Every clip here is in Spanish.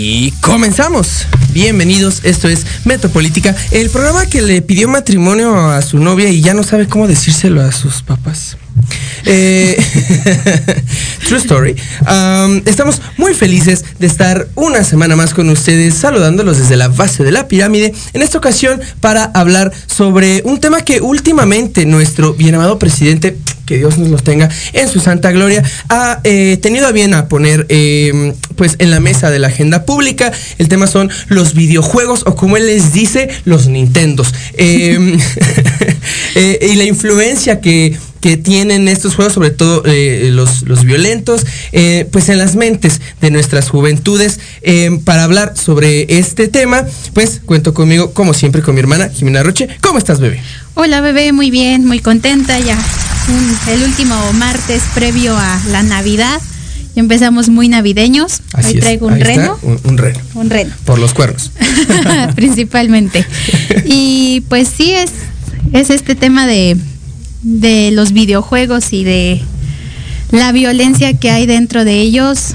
Y comenzamos. Bienvenidos, esto es Metropolítica, el programa que le pidió matrimonio a su novia y ya no sabe cómo decírselo a sus papás. Eh, true story. Estamos muy felices de estar una semana más con ustedes, saludándolos desde la base de la pirámide. En esta ocasión, para hablar sobre un tema que últimamente nuestro bien amado presidente, que Dios nos los tenga en su santa gloria, ha eh, tenido a bien a poner eh, pues en la mesa de la agenda pública. El tema son los videojuegos o como él les dice, los Nintendos. Eh, y la influencia que que tienen estos juegos, sobre todo los, los violentos, pues en las mentes de nuestras juventudes. Para hablar sobre este tema, pues cuento conmigo, como siempre, con mi hermana Jimena Roche. ¿Cómo estás, bebé? Hola bebé, muy bien, muy contenta ya. Un- el último martes previo a la Navidad. Ya empezamos muy navideños. Hoy es, traigo un ahí está, reno. un, un reno. Un reno. Por los cuernos. principalmente. Y pues sí es, es este tema de, de los videojuegos y de la violencia que hay dentro de ellos,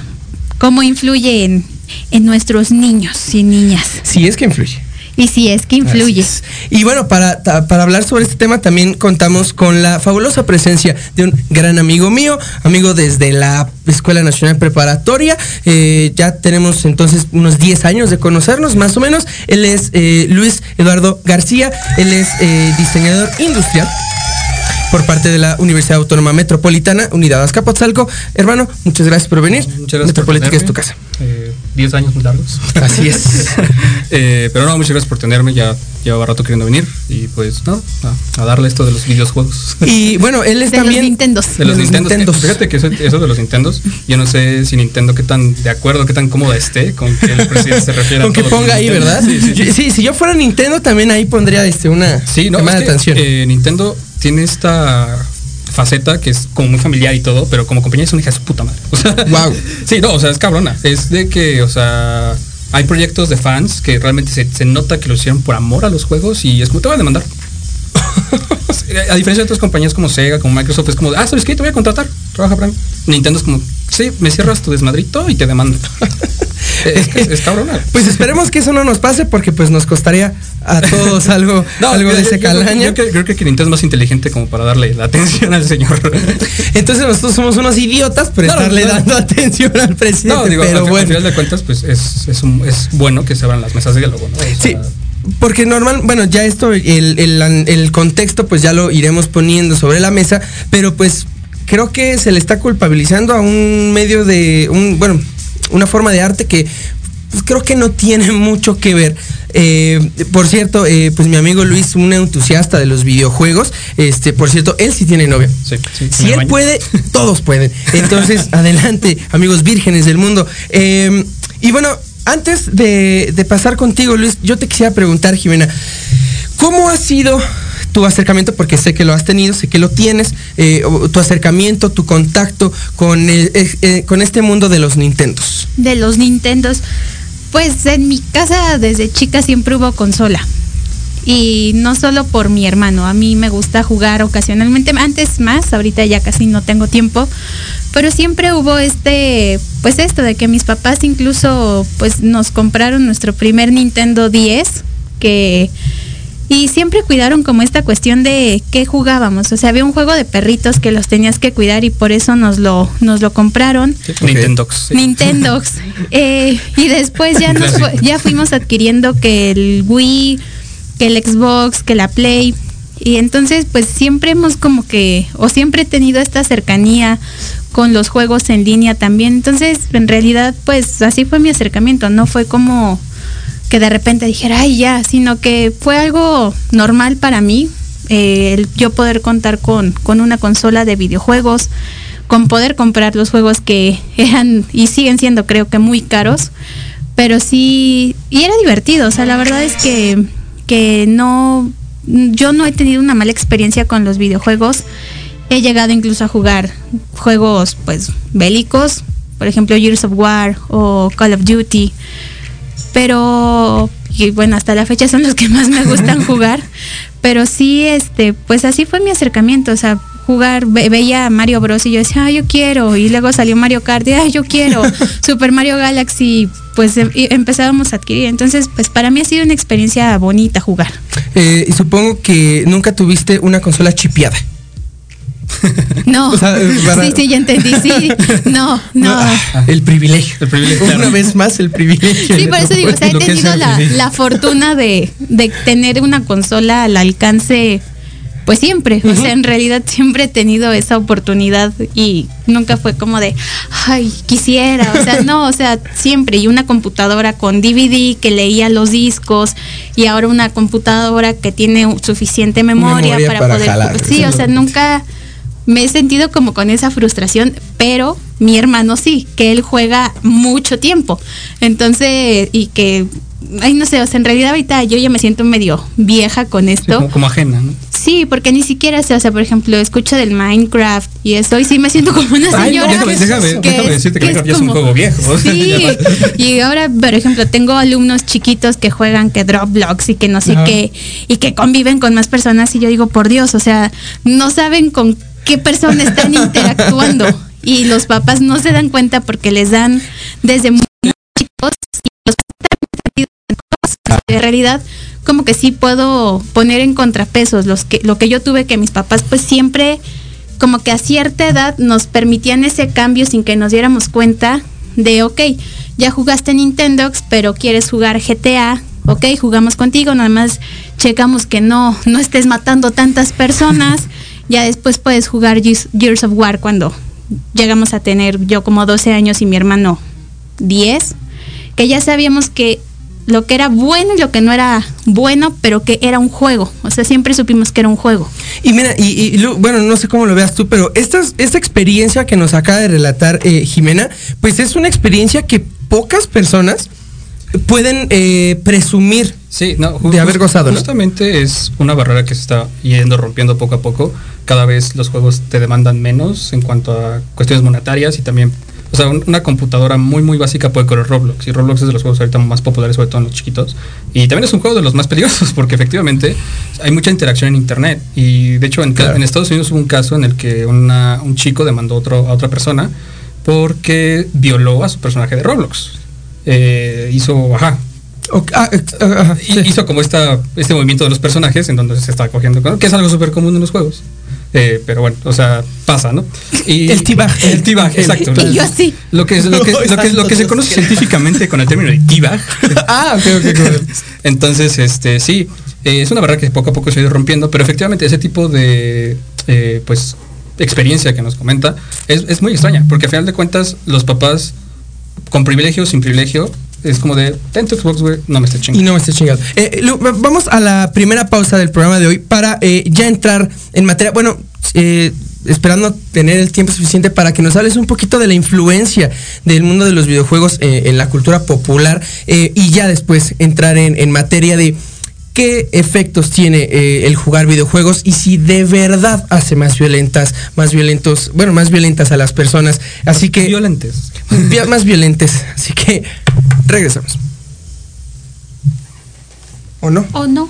cómo influye en, en nuestros niños y niñas. Sí, es que influye. Y si es que influye. Es. Y bueno, para, para hablar sobre este tema también contamos con la fabulosa presencia de un gran amigo mío, amigo desde la Escuela Nacional Preparatoria. Eh, ya tenemos entonces unos 10 años de conocernos, más o menos. Él es eh, Luis Eduardo García, él es eh, diseñador industrial por parte de la Universidad Autónoma Metropolitana, Unidad Azcapotzalco. Hermano, muchas gracias por venir. Muchas gracias Metropolitana por es tu casa. Eh, 10 años muy largos. Así es. Eh, pero no, muchas gracias por tenerme. Ya llevaba rato queriendo venir. Y pues, no, a, a darle esto de los videojuegos. Y bueno, él es De los también... Nintendos. De los de los Nintendos. Nintendos. Fíjate que eso, eso de los Nintendos, yo no sé si Nintendo qué tan de acuerdo, qué tan cómoda esté con que el presidente se refiera Con a que los ponga ahí. ¿verdad? Sí, sí. Yo- sí, si yo fuera Nintendo también ahí pondría este una Sí, no, llamada es de que, atención. eh, Nintendo tiene esta faceta que es como muy familiar y todo, pero como compañía es una hija de su puta madre. O sea, Guau. Sí, no, o sea, es cabrona. Es de que, o sea, hay proyectos de fans que realmente se, se nota que lo hicieron por amor a los juegos y es como te voy a demandar. A diferencia de otras compañías como Sega, como Microsoft, es como, ah, ¿sabes qué? Te voy a contratar, trabaja para mí. Nintendo es como, sí, me cierras tu desmadrito y te demando. es, es, es cabrona. Pues esperemos que eso no nos pase porque pues nos costaría a todos algo, algo yo- de yo- ese yo creo que- calaña. Yo creo, creo que Nintendo es más inteligente como para darle la atención al señor. Entonces nosotros somos unos idiotas por No, estarle no. dando atención al presidente. No, digo, pero al, bueno. final de cuentas, pues es, es, un- es bueno que se abran las mesas de diálogo. O sea, Sí, porque normal, bueno, ya esto, el, el, el contexto, pues ya lo iremos poniendo sobre la mesa, pero pues creo que se le está culpabilizando a un medio de, un, bueno, una forma de arte que pues, creo que no tiene mucho que ver. Eh, por cierto, eh, pues mi amigo Luis, un entusiasta de los videojuegos, este, por cierto, él sí tiene novia. Sí, sí, Si él baño. puede, todos pueden. Entonces, adelante, amigos vírgenes del mundo. Eh, y bueno, antes de, pasar contigo, Luis, yo te quisiera preguntar, Jimena, ¿cómo ha sido tu acercamiento? Porque sé que lo has tenido, sé que lo tienes, eh, tu acercamiento, tu contacto con, eh, eh, con este mundo de los Nintendos. De los Nintendos. Pues en mi casa desde chica siempre hubo consola. Y no solo por mi hermano, a mí me gusta jugar ocasionalmente, antes más, ahorita ya casi no tengo tiempo, pero siempre hubo este, pues esto de que mis papás incluso pues nos compraron nuestro primer Nintendo 10, que y siempre cuidaron como esta cuestión de qué jugábamos. O sea, había un juego de perritos que los tenías que cuidar y por eso nos lo, nos lo compraron. Nintendox. sí. Nintendox. Eh, y después ya, nos fu- ya fuimos adquiriendo que el Wii, que el Xbox, que la Play. Y entonces pues siempre hemos como que, o siempre he tenido esta cercanía con los juegos en línea también. Entonces en realidad pues así fue mi acercamiento, no fue como que de repente dijera, ay ya, sino que fue algo normal para mí, eh, el yo poder contar con, con una consola de videojuegos, con poder comprar los juegos que eran y siguen siendo creo que muy caros, pero sí, y era divertido, o sea, la verdad es que, que no, yo no he tenido una mala experiencia con los videojuegos, he llegado incluso a jugar juegos pues bélicos, por ejemplo Years of War o Call of Duty, pero y bueno hasta la fecha son los que más me gustan jugar. Pero sí este pues así fue mi acercamiento. O sea jugar ve- veía a Mario Bros y yo decía ah yo quiero y luego salió Mario Kart y ah yo quiero Super Mario Galaxy pues em- empezábamos a adquirir. Entonces pues para mí ha sido una experiencia bonita jugar. Eh, y supongo que nunca tuviste una consola chipeada. no. O sea, para- sí sí ya entendí sí. No no. Ah, El privilegio. El privilegio, Una vez más, el privilegio. Sí, por eso digo, o sea, he tenido la, la fortuna de, de tener una consola al alcance, pues siempre. O sea, en realidad siempre he tenido esa oportunidad y nunca fue como de, ay, quisiera. O sea, no, o sea, siempre. Y una computadora con DVD que leía los discos y ahora una computadora que tiene suficiente memoria, Memoria para, para poder. jalar, sí, o sea, nunca me he sentido como con esa frustración, pero mi hermano sí, que él juega mucho tiempo. Entonces, y que, ay, no sé, o sea, en realidad ahorita yo ya me siento medio vieja con Sí, esto. como, como ajena, ¿no? Sí, porque ni siquiera sé, o sea, por ejemplo, escucho del Minecraft y eso, y sí me siento como una Ay, señora. déjame- déjame- que déjame decirte que es Minecraft ya es un juego viejo, Sí, y ahora, por ejemplo, tengo alumnos chiquitos que juegan que Dropblocks y que no sé Ajá. qué, y que conviven con más personas, y yo digo, por Dios, o sea, no saben con qué persona están interactuando, y los papás no se dan cuenta porque les dan desde muy chicos y los papás en realidad, como que sí puedo poner en contrapesos los que, lo que yo tuve que mis papás pues siempre como que a cierta edad nos permitían ese cambio sin que nos diéramos cuenta de, ok, ya jugaste Nintendox, pero quieres jugar GTA, ok, jugamos contigo, nada más checamos que no, no estés matando tantas personas, ya después puedes jugar Gears of War cuando llegamos a tener yo como 12 años y mi hermano 10, que ya sabíamos que lo que era bueno y lo que no era bueno, pero que era un juego. O sea, siempre supimos que era un juego. Y mira, y, y bueno, no sé cómo lo veas tú, pero esta, esta experiencia que nos acaba de relatar eh, Jimena, pues es una experiencia que pocas personas pueden eh, presumir. Sí, no, de haber gozado, ¿no? Justamente es una barrera que se está yendo rompiendo poco a poco. Cada vez los juegos te demandan menos en cuanto a cuestiones monetarias y también, o sea, un- una computadora muy muy básica puede correr Roblox y Roblox es de los juegos ahorita más populares, sobre todo en los chiquitos. Y también es un juego de los más peligrosos porque efectivamente hay mucha interacción en internet y de hecho en, Claro. en Estados Unidos hubo un caso en el que una- un chico demandó otro, a otra persona porque violó a su personaje de Roblox. Eh, hizo, ajá, ah, eh, ah, sí. hizo como esta, este movimiento de los personajes en donde se está cogiendo, que es algo súper común en los juegos. Eh, pero bueno, o sea, pasa, ¿no? Y, El teabag. El teabag, exacto. Yo así. Lo que, es- lo, que, lo, que, lo que se conoce científicamente con el término de teabag. Ah, ok, ok, ok. Entonces, este, sí, eh, es una barrera que poco a poco se ha ido rompiendo, pero efectivamente ese tipo de, eh, pues, experiencia que nos comenta es, es muy extraña, porque a final de cuentas los papás con privilegio o sin privilegio es como de, ten tu Xbox, güey, no me estés Y chingando. no me esté chingado. Eh, vamos a la primera pausa del programa de hoy para eh, ya entrar en materia. Bueno, eh, esperando tener el tiempo suficiente para que nos hables un poquito de la influencia del mundo de los videojuegos eh, en la cultura popular eh, y ya después entrar en, en materia de qué efectos tiene eh, el jugar videojuegos y si de verdad hace más violentas, más violentos, bueno, más violentas a las personas. Así que Violentes. vi- más violentes. Así que regresamos. ¿O no? ¿O no?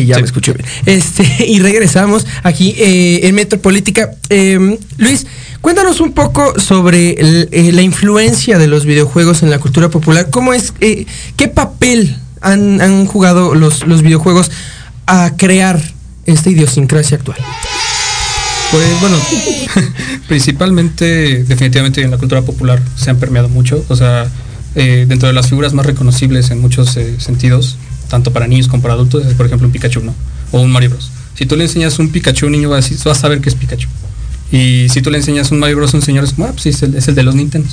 Sí, ya me escucho bien. Este, y regresamos aquí eh, en Metropolítica. Eh, Luis, cuéntanos un poco sobre el- eh, la influencia de los videojuegos en la cultura popular. ¿Cómo es, eh, qué papel han, han jugado los, los videojuegos a crear esta idiosincrasia actual? Pues bueno, principalmente, definitivamente en la cultura popular se han permeado mucho. O sea, eh, dentro de las figuras más reconocibles en muchos eh, sentidos, tanto para niños como para adultos, es por ejemplo un Pikachu, ¿no? O un Mario Bros. Si tú le enseñas un Pikachu, un niño va a, decir- va a saber que es Pikachu. Y si tú le enseñas un Mario Bros. a un señor, es como, ah, pues sí, es el, es el de los Nintendo.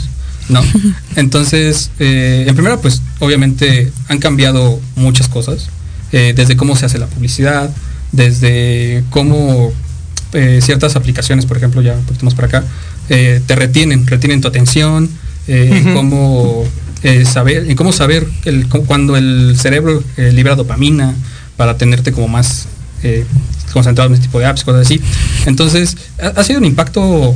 ¿No? Entonces, eh, en primera, pues obviamente han cambiado muchas cosas. eh, desde cómo se hace la publicidad, desde cómo eh, ciertas aplicaciones, por ejemplo, ya un poquito más para acá, eh, te retienen, retienen tu atención, eh, cómo eh, saber, y cómo saber el, cu- cuando el cerebro eh, libera dopamina para tenerte como más eh, concentrado en este tipo de apps, cosas así. Entonces, ha, sido un impacto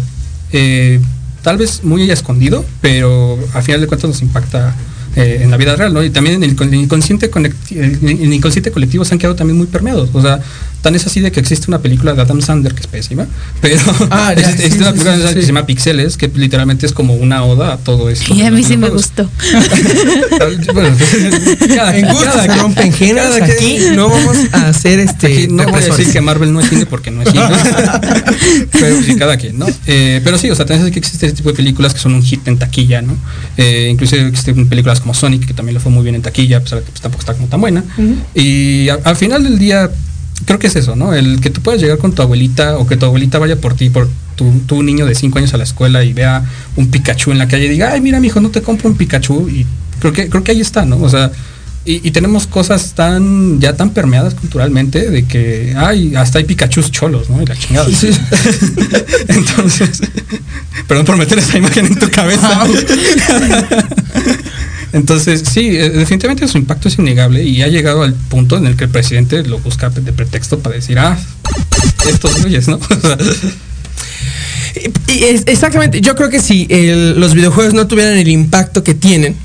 eh, tal vez muy escondido, pero al final de cuentas nos impacta en la vida real, ¿no? Y también en el, con- el inconsciente el, el inconsciente colectivo se han quedado también muy permeados. O sea, Tan es así de que existe una película de Adam Sandler que es pésima, pero Ah, ya, existe, sí, existe una película sí, que sí. se llama Pixeles, que literalmente es como una oda a todo esto. Y a mí sí me gustó. bueno, cada, En cada quien- rompen géneros. cada Aquí no vamos a hacer este. Aquí no voy a decir que Marvel no es cine porque no es cine. pero sí, cada quien, ¿no? Eh, pero sí, o sea, también que existe este tipo de películas que son un hit en taquilla, ¿no? Eh, inclusive existen películas como Sonic, que también le fue muy bien en taquilla, a pesar de que pues, tampoco está como tan buena. Y a- al final del día, creo que es eso, ¿no? El que tú puedas llegar con tu abuelita o que tu abuelita vaya por ti, por tu, tu niño de 5 años a la escuela y vea un Pikachu en la calle y diga, ay, mira, mijo, no te compro un Pikachu. Y creo que, creo que ahí está, ¿no? O sea, y, y tenemos cosas tan, ya tan permeadas culturalmente de que, ay, hasta hay Pikachus cholos, ¿no? Y la chingada. Entonces, perdón por meter esa imagen en tu cabeza. Entonces, sí, eh, definitivamente su impacto es innegable y ha llegado al punto en el que el presidente lo busca de pretexto para decir, ah, estos güeyes, ¿no? Exactamente, yo creo que si el- los videojuegos no tuvieran el impacto que tienen,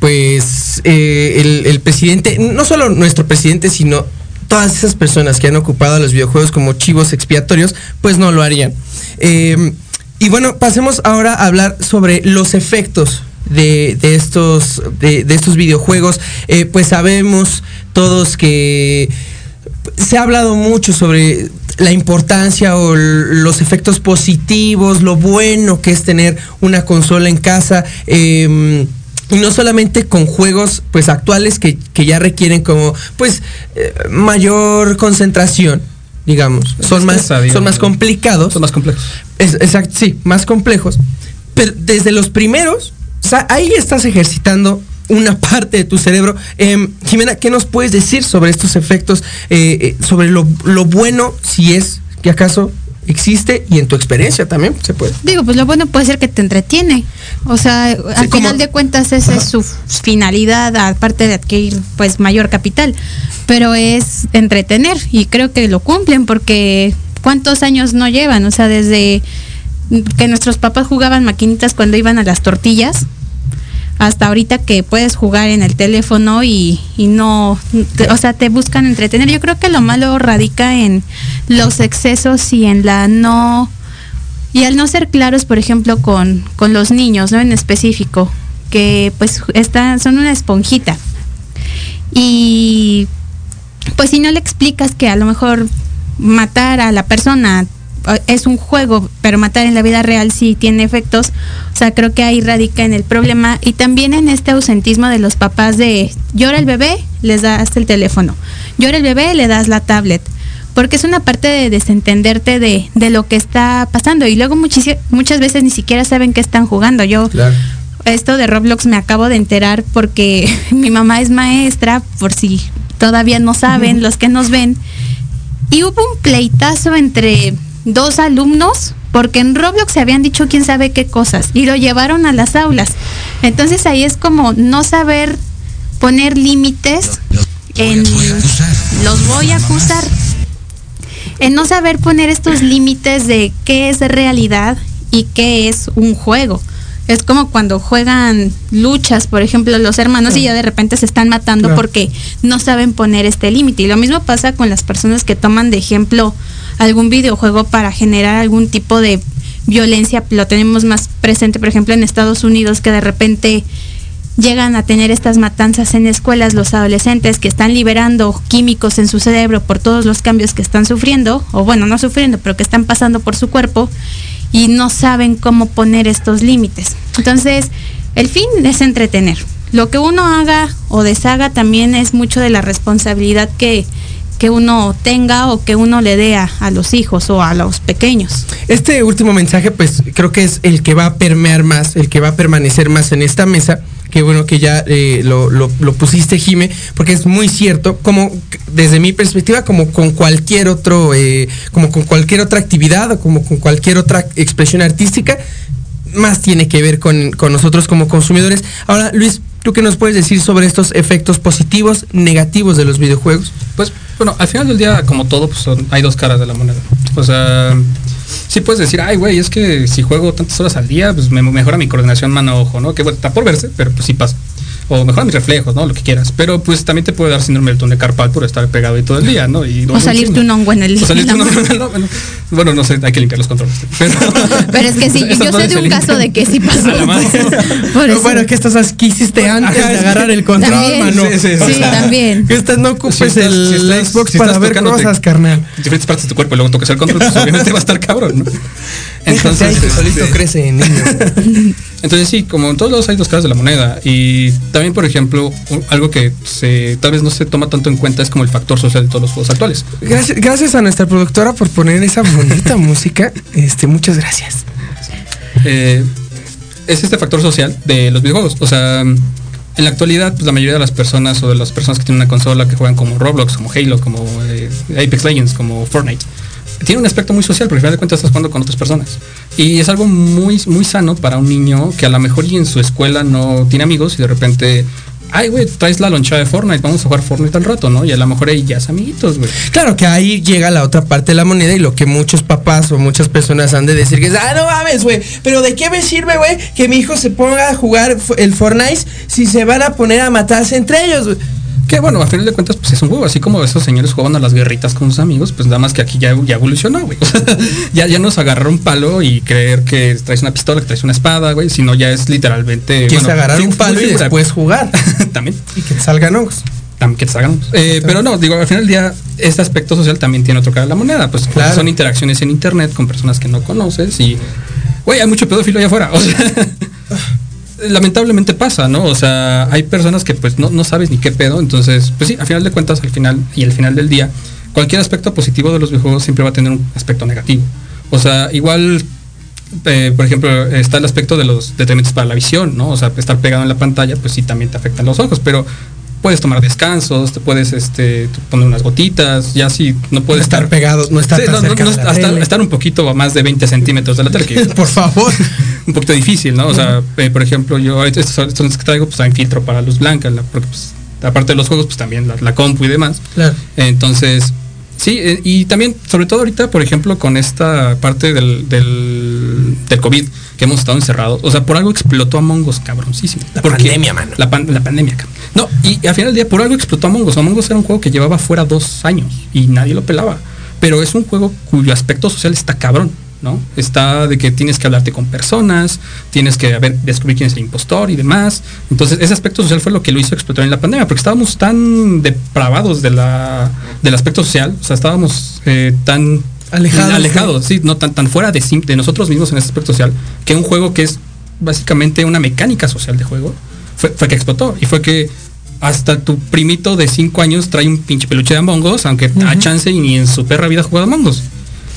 pues eh, el, presidente, no solo nuestro presidente, sino todas esas personas que han ocupado los videojuegos como chivos expiatorios, pues no lo harían. Eh, y bueno, pasemos ahora a hablar sobre los efectos de, de estos, de, de estos videojuegos. Eh, pues sabemos todos que se ha hablado mucho sobre la importancia o los efectos positivos, lo bueno que es tener una consola en casa. eh, y no solamente con juegos pues actuales que, que ya requieren como pues eh, mayor concentración, digamos. Son más, son más complicados. son más complejos. Exacto, sí, más complejos. Pero desde los primeros, sea, ahí estás ejercitando una parte de tu cerebro. Em, Jimena, ¿qué nos puedes decir sobre estos efectos? eh, eh, sobre lo, lo bueno, si es que acaso existe y en tu experiencia también se puede. Digo, pues lo bueno puede ser que te entretiene. O sea, al como- final de cuentas esa es su finalidad, aparte de adquirir pues mayor capital. Pero es entretener y creo que lo cumplen porque ¿cuántos años no llevan? O sea, desde que nuestros papás jugaban maquinitas cuando iban a las tortillas hasta ahorita que puedes jugar en el teléfono y, y no, o sea, te buscan entretener. Yo creo que lo malo radica en los excesos y en la no, y al no ser claros, por ejemplo, con, con los niños, ¿no? En específico, que pues están, son una esponjita. Y pues si no le explicas que a lo mejor matar a la persona es un juego, pero matar en la vida real sí tiene efectos. O sea, creo que ahí radica en el problema y también en este ausentismo de los papás de llora el bebé, les das el teléfono. Llora el bebé, le das la tablet. Porque es una parte de desentenderte de, de lo que está pasando. Y luego muchas veces ni siquiera saben qué están jugando. Yo Claro. esto de Roblox me acabo de enterar porque mi mamá es maestra, por si todavía no saben los que nos ven. Y hubo un pleitazo entre dos alumnos porque en Roblox se habían dicho quién sabe qué cosas y lo llevaron a las aulas. Entonces ahí es como no saber poner límites en los voy a acusar en no saber poner estos límites de qué es realidad y qué es un juego. Es como cuando juegan luchas, por ejemplo, los hermanos y ya de repente se están matando Claro. porque no saben poner este límite. Y lo mismo pasa con las personas que toman de ejemplo algún videojuego para generar algún tipo de violencia. Lo tenemos más presente, por ejemplo, en Estados Unidos, que de repente llegan a tener estas matanzas en escuelas los adolescentes que están liberando químicos en su cerebro por todos los cambios que están sufriendo, o bueno, no sufriendo, pero que están pasando por su cuerpo y no saben cómo poner estos límites. Entonces, el fin es entretener. Lo que uno haga o deshaga también es mucho de la responsabilidad que, que uno tenga o que uno le dé a, a los hijos o a los pequeños. Este último mensaje, pues creo que es el que va a permear más, el que va a permanecer más en esta mesa. Que bueno que ya eh, lo, lo- lo pusiste, Jime, porque es muy cierto, como desde mi perspectiva, como con cualquier otro, eh, como con cualquier otra actividad o como con cualquier otra expresión artística, más tiene que ver con, con nosotros como consumidores. Ahora, Luis, ¿tú qué nos puedes decir sobre estos efectos positivos, negativos de los videojuegos? Pues bueno, al final del día, como todo, pues hay dos caras de la moneda. O sea, sí puedes decir, ay, güey, es que si juego tantas horas al día, pues me mejora mi coordinación mano-ojo, ¿no? Que bueno, está por verse, pero pues sí pasa. O mejora mis reflejos, ¿no? Lo que quieras. Pero pues también te puede dar síndrome del túnel carpal por estar pegado ahí todo el día, ¿no? Y O salirte un hongo en el o salirte un hongo en la mano. Bueno, no sé, hay que limpiar los controles. Pero, Pero es que sí, yo sé de un caso de que sí pasó. Eso. Bueno, ¿qué estás qué hiciste antes Ajá, de que- agarrar el control, También. mano? Sí, sí, sí. Sí, también. Que estás no ocupes Si estás- el si estás- Xbox si para estás ver cosas, carnal. diferentes partes de tu cuerpo y luego tocas el control, pues obviamente va a estar cabrón, ¿no? Entonces, que solito este, crece, niño. Entonces sí, como en todos lados hay dos caras de la moneda. Y también, por ejemplo, algo que se, tal vez no se toma tanto en cuenta es como el factor social de todos los juegos actuales. Gracias, gracias a nuestra productora por poner esa bonita música. Este, muchas gracias. Eh, es este factor social de los videojuegos. O sea, en la actualidad, pues, la mayoría de las personas o de las personas que tienen una consola que juegan como Roblox, como Halo, como eh, Apex Legends, como Fortnite, tiene un aspecto muy social, porque al final de cuentas estás jugando con otras personas. Y es algo muy, muy sano para un niño que a lo mejor y en su escuela no tiene amigos y de repente, ay, güey, traes la lonchada de Fortnite, vamos a jugar Fortnite al rato, ¿no? Y a lo mejor ahí ya es amiguitos, güey. Claro que ahí llega la otra parte de la moneda y lo que muchos papás o muchas personas han de decir que es, ah, no mames, güey, pero ¿de qué me sirve, güey, que mi hijo se ponga a jugar el Fortnite si se van a poner a matarse entre ellos, güey? Que bueno, a final de cuentas, pues es un juego, así como esos señores jugaban a las guerritas con sus amigos, pues nada más que aquí ya, ya evolucionó, güey. O sea, ya, ya nos agarrar un palo y creer que traes una pistola, que traes una espada, güey, sino ya es literalmente. Que se agarrar sí, un palo y después jugar también. y que salgan hongos. También que te salgan. Eh, pero no, digo, al final del día, este aspecto social también tiene otro cara de la moneda. Pues Claro. son interacciones en internet con personas que no conoces y, güey, hay mucho pedófilo allá afuera. O sea, lamentablemente pasa, ¿no? O sea, hay personas que pues no, no sabes ni qué pedo. Entonces, pues sí, al final de cuentas, al final y al final del día, cualquier aspecto positivo de los videojuegos siempre va a tener un aspecto negativo. O sea, igual eh, por ejemplo, está el aspecto de los determinantes para la visión, ¿no? O sea, estar pegado en la pantalla, pues sí también te afectan los ojos, pero puedes tomar descansos, te puedes este, poner unas gotitas, ya si no puedes estar pegado, no estar Sí, tan no, no, cerca no, de la hasta- tele. estar un poquito a más de 20 centímetros de la tele, que Por favor. un poquito difícil, ¿no? O sea, eh, por ejemplo, yo ahorita estos, estos que traigo, pues también filtro para luz blanca, la- porque pues, aparte de los juegos, pues también la, la compu y demás. Claro. Entonces, sí, eh, y también, sobre todo ahorita, por ejemplo, con esta parte del, del, del COVID, que hemos estado encerrados, o sea, por algo explotó Among Us, cabroncísimo. La Porque- pandemia, mano. La, pan- la pandemia, cabrón. No, y, al final del día, por algo explotó Among Us. Among Us era un juego que llevaba fuera dos años y nadie lo pelaba. Pero es un juego cuyo aspecto social está cabrón. ¿no? Está de que tienes que hablarte con personas, tienes que a ver, descubrir quién es el impostor y demás. Entonces, ese aspecto social fue lo que lo hizo explotar en la pandemia, porque estábamos tan depravados de la, del aspecto social, o sea, estábamos eh, tan Alejados, alejados sí, no tan, tan fuera de, de nosotros mismos en ese aspecto social, que un juego que es básicamente una mecánica social de juego, fue, fue que explotó. Y fue que hasta tu primito de 5 años trae un pinche peluche de Among Us, aunque a chance y ni en su perra vida ha jugado Among Us.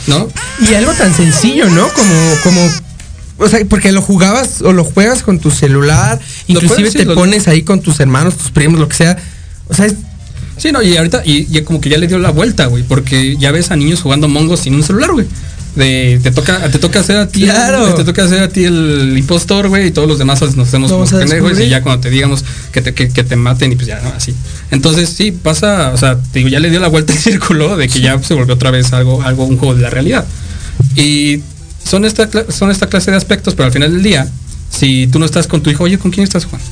¿No? Y algo tan sencillo, ¿no? Como, como, o sea, porque lo jugabas o lo juegas con tu celular, inclusive puedes, sí, te lo- pones ahí con tus hermanos, tus primos, lo que sea. O sea, es- Sí, no, y ahorita, y, y como que ya le dio la vuelta, güey, porque ya ves a niños jugando mongos sin un celular, güey. De, te toca, te toca hacer a ti, Claro. te toca hacer a ti el impostor, güey, y todos los demás nos hacemos como pendejos y ya cuando te digamos que te, que, que te maten y pues ya, ¿no? Así. Entonces, sí, pasa, o sea, te digo, ya le dio la vuelta al círculo de que ya se volvió otra vez algo, algo, un juego de la realidad. Y son esta, son esta clase de aspectos, pero al final del día, si tú no estás con tu hijo, oye, ¿con quién estás jugando?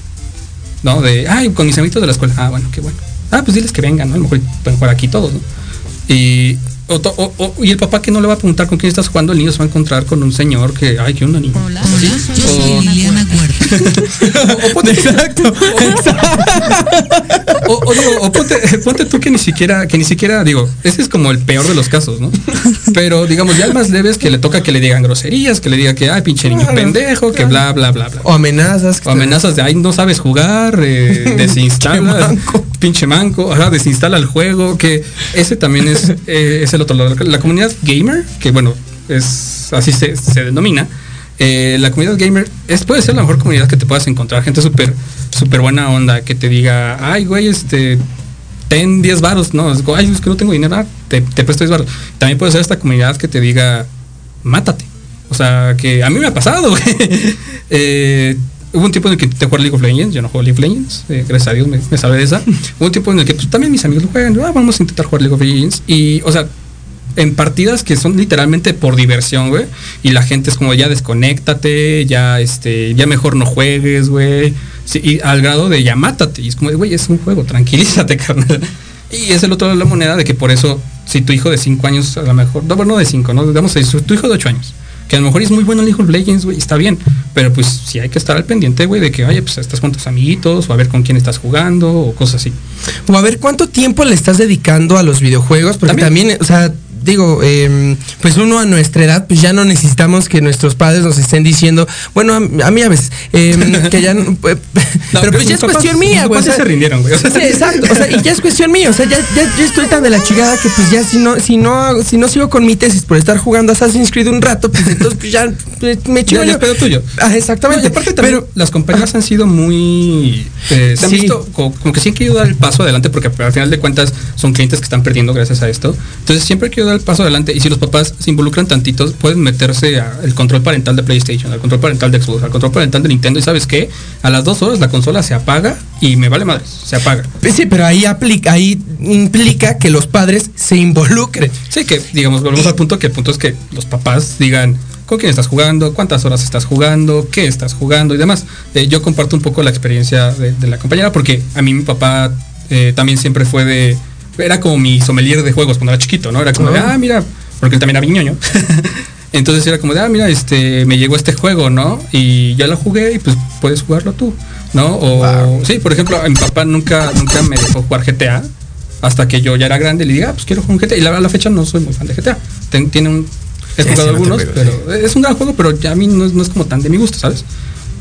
¿no? De, ay, con mis amiguitos de la escuela. Ah, bueno, qué bueno. Ah, pues diles que vengan, ¿no? A lo mejor pueden jugar aquí todos, ¿no? Y, o to- o- o- y el papá que no le va a preguntar con quién estás jugando, el niño se va a encontrar con un señor que, ay, que onda niño. Hola, ¿Sí? hola, yo soy Liliana Huerta. O, o ponte, exacto. O, o ponte, ponte tú que ni siquiera, que ni siquiera, digo, ese es como el peor de los casos, ¿no? Pero digamos, ya el más leve es que le toca que le digan groserías, que le diga que, ay, pinche niño Claro, pendejo, que bla, bla, bla, bla. o amenazas. O amenazas de, ay, no sabes jugar, eh, desinstala, Pinche manco. pinche manco, ajá, desinstala el juego, que ese también es, eh, es el otro lado. La comunidad gamer, que bueno, es así se, se denomina, eh, la comunidad gamer es, puede ser la mejor comunidad que te puedas encontrar, gente súper, súper buena onda, que te diga, ay, güey, este, ten 10 varos, no, es ay, es que no tengo dinero, ah, te, te presto 10 varos. También puede ser esta comunidad que te diga, mátate. O sea, que a mí me ha pasado. Eh, hubo un tiempo en el que intenté jugar League of Legends, yo no juego League of Legends, eh, gracias a Dios me, salvé de esa. Hubo un tiempo en el que pues, también mis amigos lo juegan, ah, vamos a intentar jugar League of Legends. Y, o sea, en partidas que son literalmente por diversión, güey. Y la gente es como, ya desconéctate, ya, este, ya mejor no juegues, güey. Sí, y al grado de ya mátate. Y es como, de, güey, es un juego, tranquilízate, carnal. Y es el otro lado de la moneda de que por eso, si tu hijo de 5 años, a lo mejor, no, bueno, no de 5, ¿no? Digamos, si tu hijo de 8 años, que a lo mejor es muy bueno en League of Legends, güey, está bien. Pero pues sí hay que estar al pendiente, güey, de que, oye, pues estás con tus amiguitos, o a ver con quién estás jugando, o cosas así. O a ver cuánto tiempo le estás dedicando a los videojuegos, porque también, o sea, digo, eh, pues uno a nuestra edad, pues ya no necesitamos que nuestros padres nos estén diciendo, bueno, a, a mí a veces, eh, que ya, no, pues, pero pues ya es cuestión mía, güey. güey. o sea, se rindieron, güey. O sea, Sí, exacto, o sea, y ya es cuestión mía, o sea, ya, ya, yo estoy tan de la chingada que pues ya si no, si no, si no sigo con mi tesis por estar jugando Assassin's Creed un rato, pues entonces pues ya me, me chingo Ya, ya pedo tuyo. Ah, exactamente. Y aparte también pero las compañías han sido muy eh, se han Sí. visto co- como, que sí han querido dar el paso adelante porque al final de cuentas son clientes que están perdiendo gracias a esto. Entonces siempre hay que dar el paso adelante y si los papás se involucran tantitos pueden meterse al control parental de PlayStation, al control parental de Xbox, al control parental de Nintendo y sabes qué, a las dos horas la consola se apaga y me vale madres, se apaga. Pues Sí, pero ahí aplica, ahí implica que los padres se involucren. Sí, que digamos, volvemos al punto que el punto es que los papás digan con quién estás jugando, cuántas horas estás jugando, qué estás jugando y demás. Eh, yo comparto un poco la experiencia de, de la compañera porque a mí mi papá eh, también siempre fue de... Era como mi sommelier de juegos cuando era chiquito, ¿no? Era como de, Ah. mira, porque él también era viñoño. Entonces era como de, ah, mira, este, me llegó este juego, ¿no? Y ya lo jugué y pues puedes jugarlo tú, ¿no? O, sí, por ejemplo, mi papá nunca, nunca me dejó jugar GTA hasta que yo ya era grande y le dije, ah, pues quiero jugar un GTA. Y la, a la fecha no soy muy fan de GTA. Ten- tiene un, he jugado sí, algunos, pego, pero es un gran juego, pero ya a mí no, es- no es como tan de mi gusto, ¿sabes?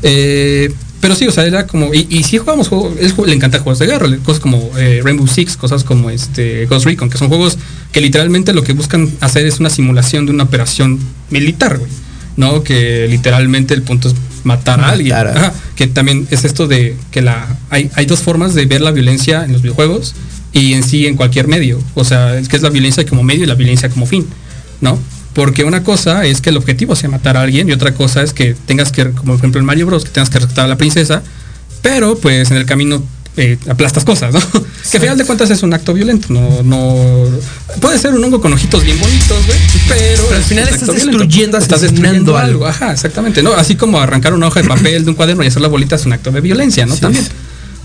Eh, pero sí, o sea, era como. Y, y sí jugamos juegos. él le encanta juegos de guerra, cosas como eh, Rainbow Six, cosas como este Ghost Recon, que son juegos que literalmente lo que buscan hacer es una simulación de una operación militar, güey. ¿No? Que literalmente el punto es matar a alguien. Ajá, que también es esto de que la. Hay, hay dos formas de ver la violencia en los videojuegos y en sí en cualquier medio. O sea, es que es la violencia como medio y la violencia como fin. ¿No? Porque una cosa es que el objetivo sea matar a alguien y otra cosa es que tengas que, como por ejemplo en Mario Bros, que tengas que rescatar a la princesa, pero pues en el camino eh, aplastas cosas, ¿no? Que al final de cuentas es un acto violento, no, no. Puede ser un hongo con ojitos bien bonitos, güey, pero. Pero al final estás destruyendo, estás destruyendo algo. algo. Ajá, exactamente, ¿no? Así como arrancar una hoja de papel de un cuaderno y hacer la bolita es un acto de violencia, ¿no? Sí. También.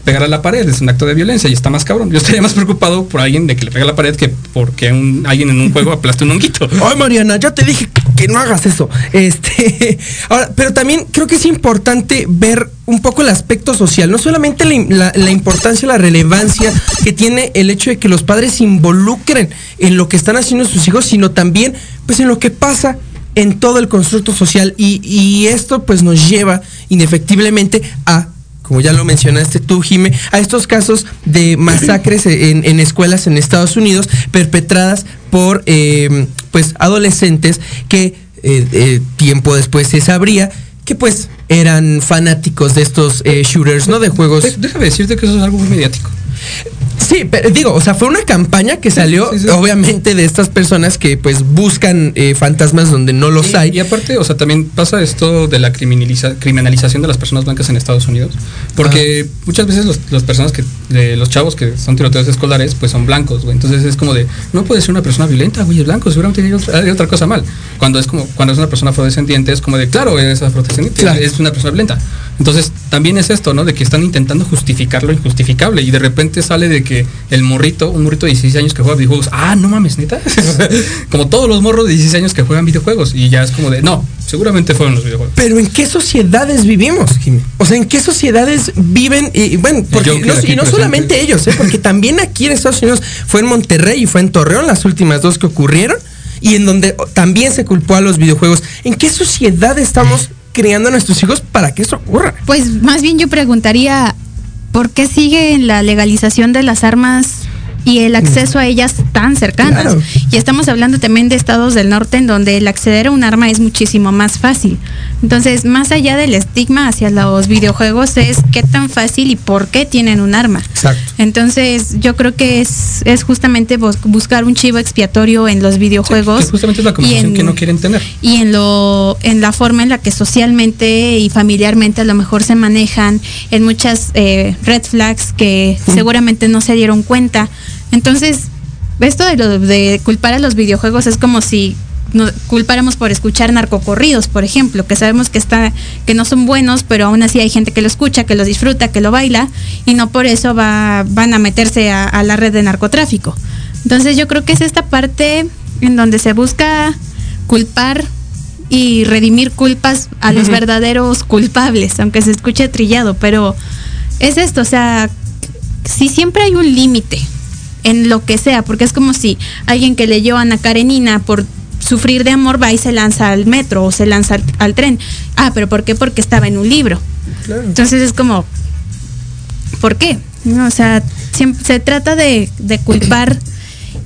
Pegar a la pared es un acto de violencia y está más cabrón. Yo estaría más preocupado por alguien de que le pegue a la pared que porque un, alguien en un juego aplaste un honguito. Ay, Mariana, ya te dije que no hagas eso. Este, ahora, pero también creo que es importante ver un poco el aspecto social, no solamente la, la- la importancia, la relevancia que tiene el hecho de que los padres se involucren en lo que están haciendo sus hijos, sino también, pues, en lo que pasa en todo el constructo social y, y esto pues nos lleva indefectiblemente a como ya lo mencionaste tú, Jime, a estos casos de masacres en, escuelas en Estados Unidos perpetradas por eh, pues adolescentes que eh, eh, tiempo después se sabría que pues eran fanáticos de estos shooters, ¿no? De juegos. Déjame decirte que eso es algo muy mediático. Sí, pero digo, o sea, fue una campaña que salió, sí, sí. obviamente, de estas personas que pues buscan eh, fantasmas donde no los hay. y aparte, o sea, también pasa esto de la criminaliza- criminalización de las personas blancas en Estados Unidos. Porque Ah. muchas veces los, las personas que, de los chavos que son tiroteos escolares, pues son blancos, güey. Entonces es como de, no puede ser una persona violenta, güey, es blanco, seguramente hay otra, hay otra cosa mal. Cuando es como, cuando es una persona afrodescendiente, es como de, claro, es afrodescendiente, Claro. es una persona violenta. Entonces, también es esto, ¿no? De que están intentando justificar lo injustificable y de repente sale de que el morrito, un morrito de 16 años que juega videojuegos, ah, no mames, neta. como todos los morros de 16 años que juegan videojuegos y ya es como de, no, seguramente fueron los videojuegos. Pero ¿en qué sociedades vivimos, Jimmy? O sea, ¿en qué sociedades viven? Y bueno, porque no, y no solamente ellos, ¿eh? porque también aquí en Estados Unidos fue en Monterrey y fue en Torreón las últimas dos que ocurrieron y en donde también se culpó a los videojuegos. ¿En qué sociedad estamos criando a nuestros hijos para que eso ocurra? Pues más bien yo preguntaría, ¿por qué sigue la legalización de las armas y el acceso a ellas tan cercanas? Claro. Y estamos hablando también de estados del norte en donde el acceder a un arma es muchísimo más fácil. Entonces, más allá del estigma hacia los videojuegos es qué tan fácil y por qué tienen un arma. Exacto. Entonces, yo creo que es, es justamente bus- buscar un chivo expiatorio en los videojuegos. Justamente es la y conversación en- que no quieren tener. y en lo en la forma en la que socialmente y familiarmente a lo mejor se manejan en muchas eh, red flags que seguramente no se dieron cuenta entonces esto de lo de culpar a los videojuegos es como si no- culpáramos por escuchar narcocorridos, por ejemplo, que sabemos que está, que no son buenos, pero aún así hay gente que lo escucha, que lo disfruta, que lo baila, y no por eso va, van a meterse a, a la red de narcotráfico. Entonces yo creo que es esta parte en donde se busca culpar y redimir culpas a los verdaderos culpables, aunque se escuche trillado, pero es esto, o sea, si siempre hay un límite en lo que sea, porque es como si alguien que leyó a Ana Karenina por sufrir de amor va y se lanza al metro o se lanza al, al tren. Ah, pero ¿por qué? Porque estaba en un libro. Entonces es como, ¿por qué? No, o sea, siempre se trata de, de culpar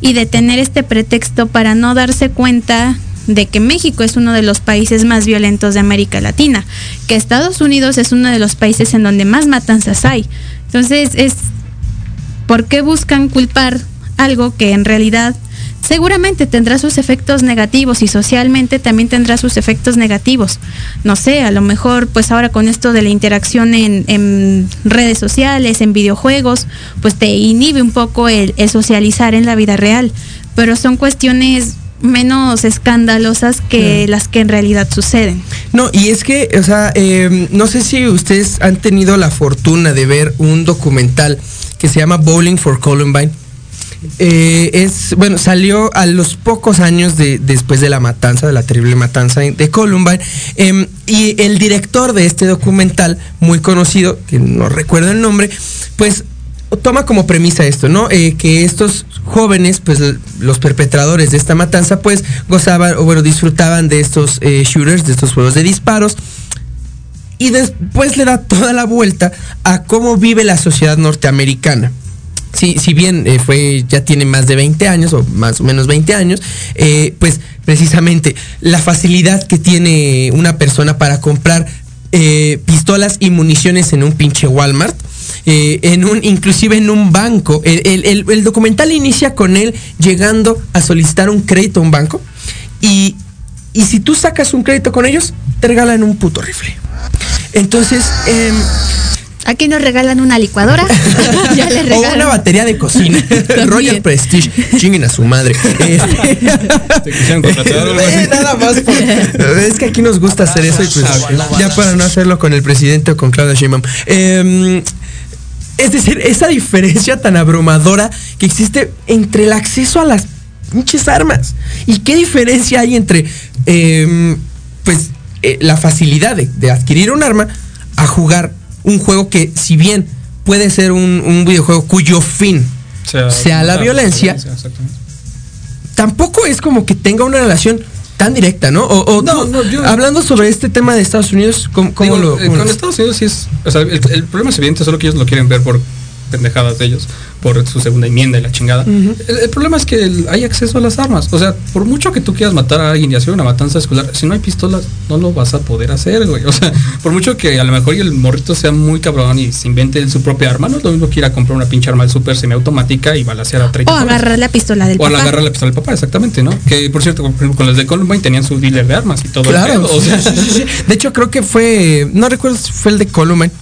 y de tener este pretexto para no darse cuenta de que México es uno de los países más violentos de América Latina, que Estados Unidos es uno de los países en donde más matanzas hay. Entonces es, ¿por qué buscan culpar algo que en realidad seguramente tendrá sus efectos negativos y socialmente también tendrá sus efectos negativos? No sé, a lo mejor pues ahora con esto de la interacción en, en redes sociales, en videojuegos, pues te inhibe un poco el, el socializar en la vida real, pero son cuestiones menos escandalosas que las que en realidad suceden. No, y es que, o sea, eh, no sé si ustedes han tenido la fortuna de ver un documental que se llama Bowling for Columbine. Eh, es, bueno, salió a los pocos años de, después de la matanza, de la terrible matanza de Columbine. em, y el director de este documental, muy conocido, que no recuerdo el nombre, pues toma como premisa esto, ¿no? Eh, que estos jóvenes, pues los perpetradores de esta matanza, pues gozaban o bueno, disfrutaban de estos eh, shooters, de estos juegos de disparos. Y después le da toda la vuelta a cómo vive la sociedad norteamericana. Si, si bien eh, fue, ya tiene más de 20 años, o más o menos 20 años, eh, pues precisamente la facilidad que tiene una persona para comprar eh, pistolas y municiones en un pinche Walmart. en un, inclusive en un banco. El, el- el- el documental inicia con él llegando a solicitar un crédito a un banco. Y, y si tú sacas un crédito con ellos, te regalan un puto rifle. Entonces, em, Aquí nos regalan una licuadora. ya les o una batería de cocina. Royal Prestige. Chinguen a su madre. Este, eh, nada más por- Es que aquí nos gusta hacer eso y pues ya para no hacerlo con el presidente o con Claudia Sheinbaum. Em, es decir, esa diferencia tan abrumadora que existe entre el acceso a las pinches armas. ¿Y qué diferencia hay entre em, pues eh, la facilidad de, de adquirir un arma a jugar un juego que si bien puede ser un, un videojuego cuyo fin sea, la violencia, exactamente. tampoco es como que tenga una relación tan directa, ¿no? O, o No, tú, no, yo- hablando sobre este tema de Estados Unidos, ¿cómo, cómo Digo, lo...? eh, cómo con lo- Estados Unidos sí es. O sea, el, el problema es evidente, solo que ellos lo quieren ver por pendejadas de ellos, por su segunda enmienda y la chingada. el, el problema es que el- hay acceso a las armas. O sea, por mucho que tú quieras matar a alguien y hacer una matanza escolar, si no hay pistolas, no lo vas a poder hacer, güey. O sea, por mucho que a lo mejor el morrito sea muy cabrón y se invente su propia arma, no es lo mismo que ir a comprar una pinche arma de super semiautomática y balasear a 30 O agarrar la pistola del O papá. agarrar la pistola del papá, exactamente, ¿no? Que por cierto, por ejemplo, con los de Columbine tenían su dealer de armas y todo el Claro, pedo, o sea, sí, sí, sí. De hecho, creo que fue, no recuerdo si fue el de Columbine,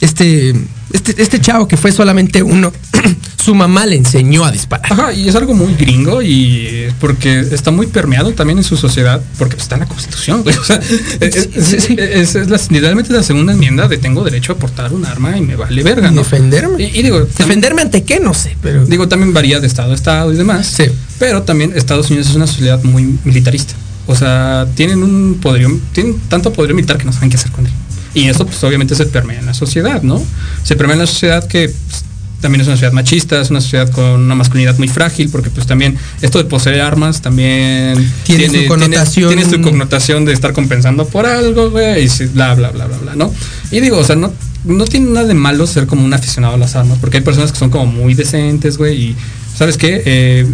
este, este, este chavo que fue solamente uno, su mamá le enseñó a disparar. Ajá, y es algo muy gringo y porque está muy permeado también en su sociedad, porque está en la constitución, güey. O sea, es, es- es- es la- literalmente la segunda enmienda de tengo derecho a portar un arma y me vale verga, ¿no? Defenderme. Y, y digo, ¿Defenderme ante qué? No sé, pero... digo, también varía de estado a estado y demás. Sí. Pero también Estados Unidos es una sociedad muy militarista. O sea, tienen un poderío, tienen tanto poder militar que no saben qué hacer con él. Y eso pues obviamente se permea en la sociedad, ¿no? Se permea en la sociedad que pues, también es una sociedad machista, es una sociedad con una masculinidad muy frágil, porque pues también esto de poseer armas también Tiene su connotación- Tiene, su connotación de estar compensando por algo, güey, y bla, bla, bla, bla, bla, ¿no? Y digo, o sea, no, no tiene nada de malo ser como un aficionado a las armas, porque hay personas que son como muy decentes, güey, y ¿sabes qué? Eh,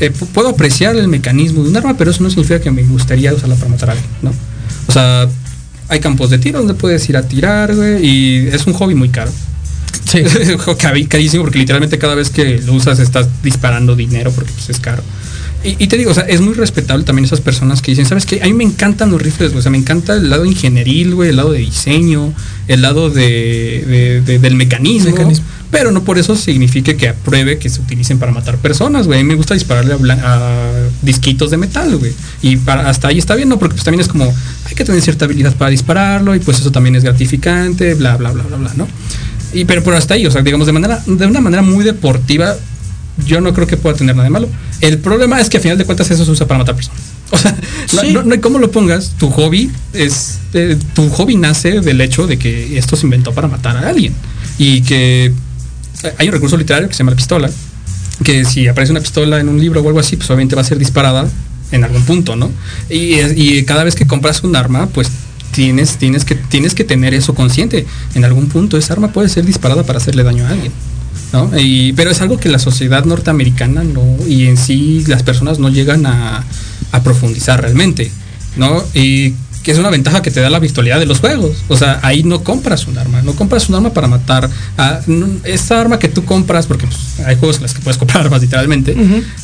eh, pu- puedo apreciar el mecanismo de un arma, pero eso no significa que me gustaría usarla para matar a alguien, ¿no? O sea, hay campos de tiro donde puedes ir a tirar, güey, y es un hobby muy caro. Sí. Es un hobby cari- carísimo porque literalmente cada vez que lo usas estás disparando dinero porque pues, es caro. Y, y te digo, o sea, es muy respetable también esas personas que dicen, ¿sabes qué? A mí me encantan los rifles, güey. O sea, me encanta el lado ingenieril, güey, el lado de diseño, el lado de, de- de- del mecanismo. Mecanismo. Pero no por eso signifique que apruebe que se utilicen para matar personas, güey. A mí me gusta dispararle a, a disquitos de metal, güey. Y para, hasta ahí está bien, ¿no? Porque pues también es como, hay que tener cierta habilidad para dispararlo y pues eso también es gratificante, bla, bla, bla, bla, bla, ¿no? Y pero, pero hasta ahí, o sea, digamos, de manera, de una manera muy deportiva, yo no creo que pueda tener nada de malo. El problema es que a final de cuentas eso se usa para matar personas. O sea, Sí. no, no hay cómo lo pongas, tu hobby es, eh, tu hobby nace del hecho de que esto se inventó para matar a alguien. Y que hay un recurso literario que se llama la pistola, que si aparece una pistola en un libro o algo así, pues obviamente va a ser disparada en algún punto, ¿no? Y cada vez que compras un arma, pues tienes, tienes, que, tienes que tener eso consciente. En algún punto esa arma puede ser disparada para hacerle daño a alguien. ¿no? Y, pero es algo que la sociedad norteamericana no, y en sí las personas no llegan a, a profundizar realmente, ¿no? Y que es una ventaja que te da la virtualidad de los juegos. O sea, ahí no compras un arma, no compras un arma para matar. A, esa arma que tú compras, porque pues, hay juegos en los que puedes comprar armas literalmente,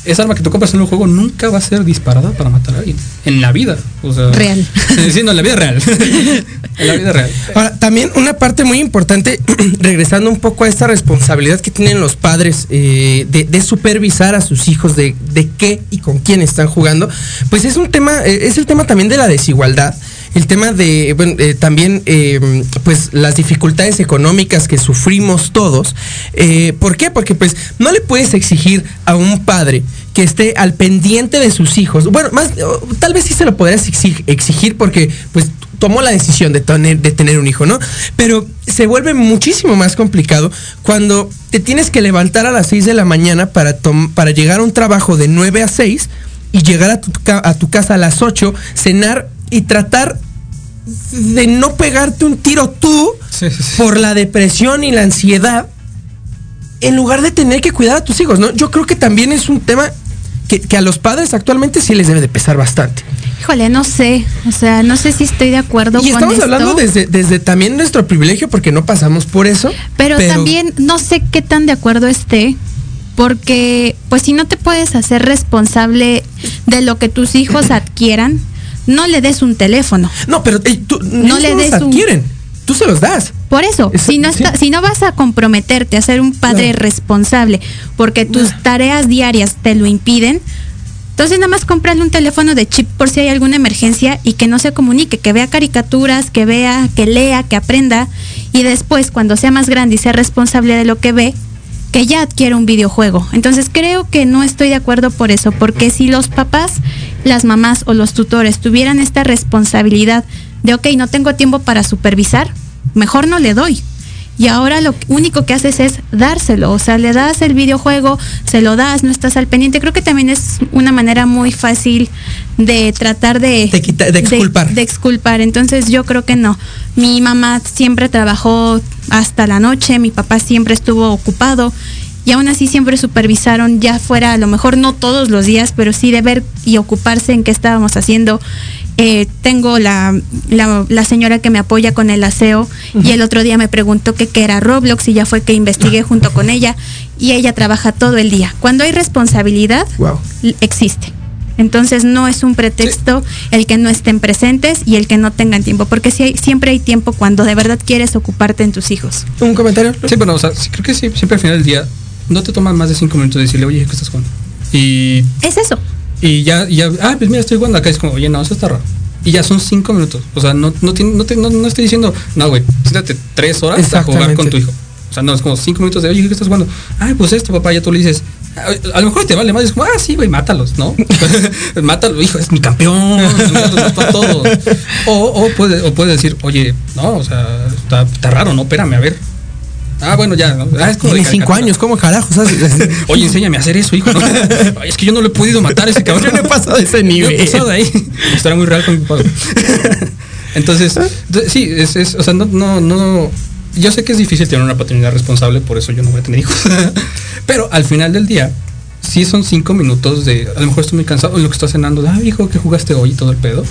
esa arma que tú compras en un juego nunca va a ser disparada para matar a alguien. En la vida. O sea, Real. Sí, no, en la vida real. en la vida real. Ahora, también una parte muy importante, regresando un poco a esta responsabilidad que tienen los padres eh, de, de supervisar a sus hijos de, de qué y con quién están jugando, pues es un tema, eh, es el tema también de la desigualdad. El tema de, bueno, eh, también, eh, pues, las dificultades económicas que sufrimos todos. Eh, ¿Por qué? Porque, pues, no le puedes exigir a un padre que esté al pendiente de sus hijos. Bueno, más, tal vez sí se lo podrías exig- exigir porque, pues, tomó la decisión de tener, de tener un hijo, ¿no? Pero se vuelve muchísimo más complicado cuando te tienes que levantar a las 6 de la mañana para, para llegar a un trabajo de 9 a 6 y llegar a tu, a tu casa a las 8, cenar y tratar de no pegarte un tiro tú por la depresión y la ansiedad en lugar de tener que cuidar a tus hijos, ¿no? Yo creo que también es un tema que, que a los padres actualmente sí les debe de pesar bastante. Híjole, no sé. O sea, no sé si estoy de acuerdo Y con estamos esto. hablando desde, desde también nuestro privilegio porque no pasamos por eso. Pero, también no sé qué tan de acuerdo esté, porque pues si no te puedes hacer responsable de lo que tus hijos adquieran, no le des un teléfono. No, pero tú, No le los des un- adquieren. Tú se los das. Por eso, Eso- si no está, si no vas a comprometerte a ser un padre responsable, porque tus tareas diarias te lo impiden, entonces nada más cómprale un teléfono de chip por si hay alguna emergencia y que no se comunique, que vea caricaturas, que vea, que lea, que aprenda y después cuando sea más grande y sea responsable de lo que ve, que ya adquiera un videojuego. Entonces creo que no estoy de acuerdo por eso, porque si los papás, las mamás o los tutores tuvieran esta responsabilidad de, ok, no tengo tiempo para supervisar, mejor no le doy. Y ahora lo único que haces es dárselo, o sea, le das el videojuego, se lo das, no estás al pendiente. Creo que también es una manera muy fácil de tratar de... De de exculpar. de exculpar. Entonces yo creo que no. Mi mamá siempre trabajó hasta la noche, mi papá siempre estuvo ocupado y aún así siempre supervisaron, ya fuera a lo mejor no todos los días, pero sí de ver y ocuparse en qué estábamos haciendo. Eh, tengo la, la, la señora que me apoya con el aseo y el otro día me preguntó que qué era Roblox y ya fue que investigué junto con ella y ella trabaja todo el día. Cuando hay responsabilidad, Wow. existe. Entonces no es un pretexto el que no estén presentes y el que no tengan tiempo, porque sí hay- siempre hay tiempo cuando de verdad quieres ocuparte en tus hijos. ¿Un comentario? Sí, bueno, o sea, sí, creo que sí, siempre al final del día no te toman más de cinco minutos de decirle, oye, ¿qué estás jugando? Y, Es eso. Y ya, ya, ah, pues mira, estoy jugando acá. Es como, oye, no, eso está raro. Y ya son cinco minutos. O sea, no, no, tiene- no, te- no, no estoy diciendo, no, güey, siéntate tres horas a jugar con tu hijo. O sea, no, es como cinco minutos de, oye, ¿qué estás jugando? Ay, pues esto, papá, ya tú le dices. "Ah, A lo mejor te vale más, es como, ah, sí, güey, mátalos, ¿no? Mátalo, hijo, es mi campeón, ya los mató a todos. O, o, puede, o puede decir, oye, no, o sea, está, está raro, ¿no? Espérame, a ver. Ah, bueno, ya. ¿no? Ah, es como Tiene cinco años, ¿cómo carajos? haces? Oye, enséñame a hacer eso, hijo. ¿no? Ay, es que yo no lo he podido matar a ese cabrón. Yo no he pasado de ese nivel. he pasado de ahí. Estará muy real con mi padre. Entonces, sí, es, es, o sea, no, no, no. Yo sé que es difícil tener una paternidad responsable, por eso yo no voy a tener hijos. Pero al final del día, sí son cinco minutos de, a lo mejor estoy muy cansado, en lo que estoy cenando, de, ah, hijo, que jugaste hoy y todo el pedo.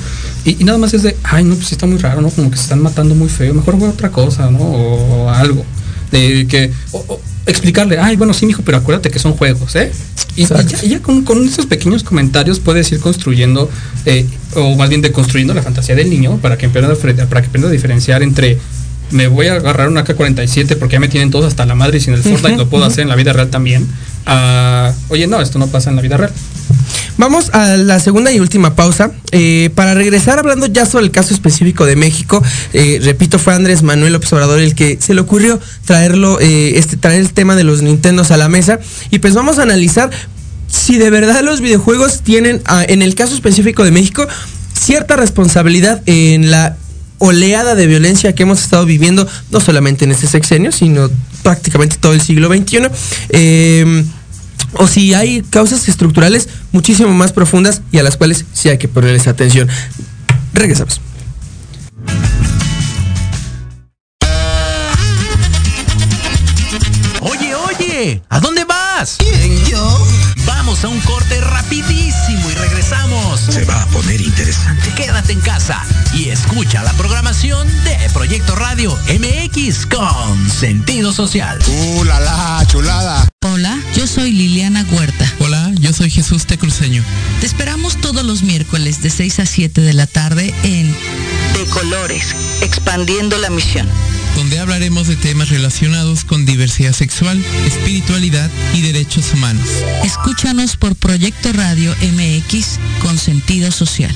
Y, y nada más es de, ay, no, pues sí está muy raro, ¿no? Como que se están matando muy feo, mejor juega otra cosa, ¿no? O, o algo. De que, o- o explicarle, ay, bueno, sí, mijo, pero acuérdate que son juegos, ¿eh? Y, ya, con, con esos pequeños comentarios puedes ir construyendo, eh, o más bien deconstruyendo la fantasía del niño para que aprenda, para que aprenda a diferenciar entre me voy a agarrar una AK-47 porque ya me tienen todos hasta la madre y sin el Fortnite lo puedo hacer en la vida real también. a, oye, no, esto no pasa en la vida real. Vamos a la segunda y última pausa. Eh, para regresar hablando ya sobre el caso específico de México, eh, repito, fue Andrés Manuel López Obrador el que se le ocurrió traerlo, eh, este, traer el tema de los Nintendos a la mesa. Y pues vamos a analizar si de verdad los videojuegos tienen, ah, en el caso específico de México, cierta responsabilidad en la oleada de violencia que hemos estado viviendo, no solamente en este sexenio, sino prácticamente todo el siglo XXI. O si hay causas estructurales muchísimo más profundas y a las cuales sí hay que ponerles atención. Regresamos. Oye, ¿a dónde vas? ¿Quién, yo? Vamos a un corte rapidísimo y regresamos. Se va a poner interesante. Quédate en casa y escucha la programación de Proyecto Radio MX con sentido social. ¡Uh, la, la chulada! Hola, yo soy Liliana Huerta. Hola, yo soy Jesús Tecruceño. Te esperamos todos los miércoles de 6 a 7 de la tarde en De Colores, expandiendo la misión. Donde hablaremos de temas relacionados con diversidad sexual, espiritualidad y derechos humanos. Escúchanos por Proyecto Radio MX con sentido social.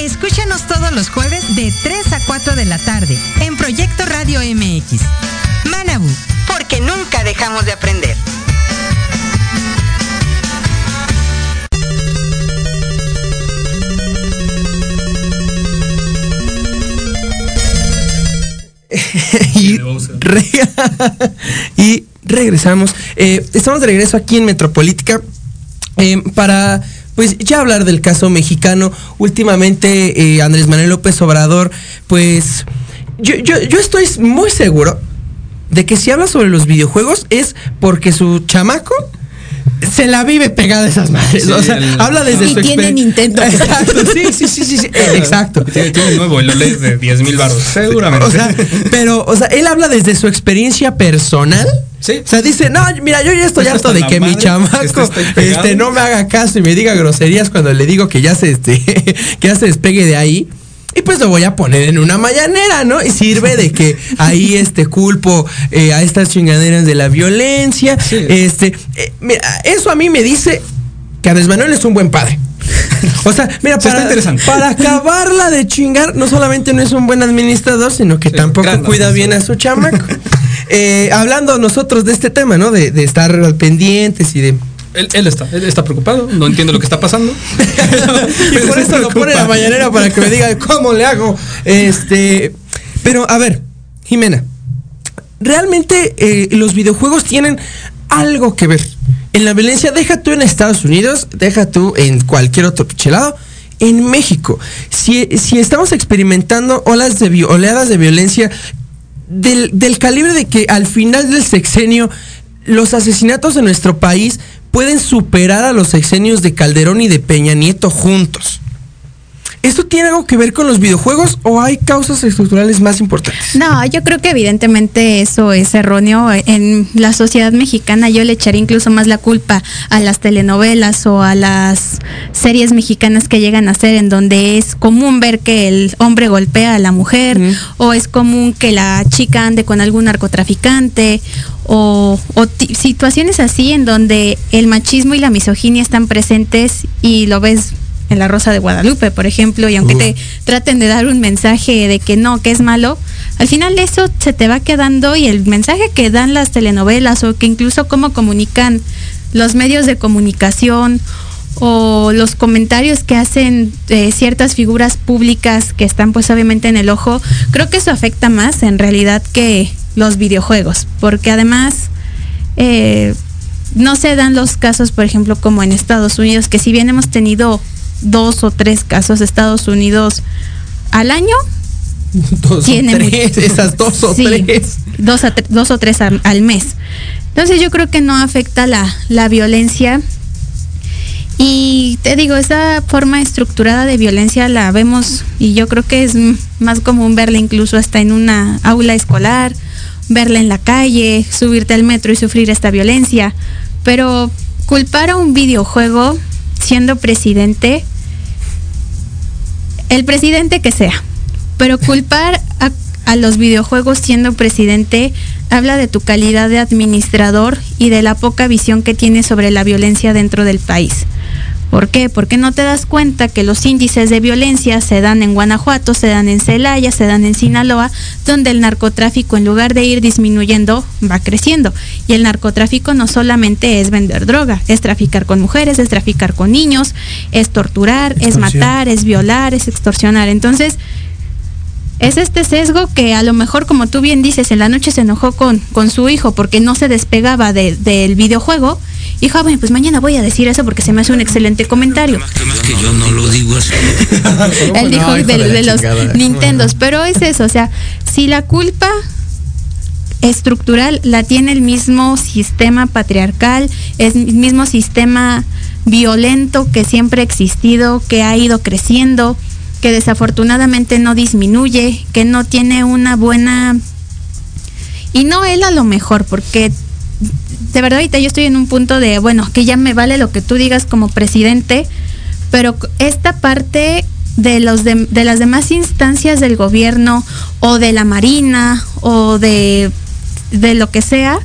Escúchanos todos los jueves de 3 a 4 de la tarde en Proyecto Radio MX. Manabu, Porque nunca dejamos de aprender. y, re- y regresamos. Eh, estamos de regreso aquí en Metropolítica eh, para pues ya hablar del caso mexicano. Últimamente eh, Andrés Manuel López Obrador, pues yo, yo, yo estoy muy seguro de que si habla sobre los videojuegos es porque su chamaco se la vive pegada a esas madres. Sí, o sea, el- habla desde Y su tiene Nintendo. Exacto, sí, sí, sí, sí, sí, eh, exacto. Tiene, tiene un nuevo y lo lees de 10 mil baros. Seguramente. O sea, pero, o sea, él habla desde su experiencia personal. Sí. O sea, dice, no, mira, yo ya estoy harto de que mi chamaco este, no me haga caso y me diga groserías cuando le digo que ya se este, que ya se despegue de ahí. Y pues lo voy a poner en una mañanera, ¿no? Y sirve de que ahí este culpo eh, a estas chingaderas de la violencia. Este, eh, mira, eso a mí me dice que Andrés Manuel es un buen padre. O sea, mira, para, acabarla de chingar, no solamente no es un buen administrador, sino que tampoco cuida bien a su chamaco. Eh, hablando nosotros de este tema, ¿no? De, de estar al pendientes y de. Él, él está, él está preocupado, no entiende lo que está pasando. y por eso lo pone la mañanera para que me diga cómo le hago. Este. Pero, a ver, Jimena. Realmente eh, los videojuegos tienen algo que ver. En la violencia, deja tú en Estados Unidos, deja tú en cualquier otro pichelado. En México, si, si estamos experimentando olas de, oleadas de violencia del, del calibre de que al final del sexenio los asesinatos de nuestro país pueden superar a los sexenios de Calderón y de Peña Nieto juntos. ¿Esto tiene algo que ver con los videojuegos o hay causas estructurales más importantes? No, yo creo que evidentemente eso es erróneo. En la sociedad mexicana yo le echaría incluso más la culpa a las telenovelas o a las series mexicanas que llegan a ser en donde es común ver que el hombre golpea a la mujer o es común que la chica ande con algún narcotraficante o, o situaciones así en donde el machismo y la misoginia están presentes y lo ves en La Rosa de Guadalupe, por ejemplo, y aunque te traten de dar un mensaje de que no, que es malo, al final eso se te va quedando y el mensaje que dan las telenovelas o que incluso cómo comunican los medios de comunicación o los comentarios que hacen eh, ciertas figuras públicas que están pues obviamente en el ojo, creo que eso afecta más en realidad que los videojuegos, porque además eh, no se dan los casos, por ejemplo, como en Estados Unidos, que si bien hemos tenido dos o tres casos Estados Unidos al año. Dos tiene o tres, esas dos o tres. Dos, a dos o tres al, al, mes. Entonces yo creo que no afecta la, la violencia. Y te digo, esa forma estructurada de violencia la vemos y yo creo que es más común verla incluso hasta en una aula escolar, verla en la calle, subirte al metro y sufrir esta violencia. Pero culpar a un videojuego siendo presidente, el presidente que sea, pero culpar a, los videojuegos siendo presidente habla de tu calidad de administrador y de la poca visión que tienes sobre la violencia dentro del país. ¿Por qué? Porque no te das cuenta que los índices de violencia se dan en Guanajuato, se dan en Celaya, se dan en Sinaloa, donde el narcotráfico en lugar de ir disminuyendo va creciendo. Y el narcotráfico no solamente es vender droga, es traficar con mujeres, es traficar con niños, es torturar, es matar, es violar, es extorsionar. Entonces, es este sesgo que a lo mejor, como tú bien dices, en la noche se enojó con, con su hijo porque no se despegaba de, del videojuego. Y bueno, pues mañana voy a decir eso porque se me hace un excelente comentario. Más que yo no lo digo así. Él dijo no, de, de, de los Nintendos, pero es eso, o sea, si la culpa estructural la tiene el mismo sistema patriarcal, es el mismo sistema violento que siempre ha existido, que ha ido creciendo, que desafortunadamente no disminuye, que no tiene una buena... Y no él a lo mejor, porque de verdad ahorita yo estoy en un punto de, bueno, que ya me vale lo que tú digas como presidente, pero esta parte de, los de, de las demás instancias del gobierno o de la Marina o de, de lo que sea,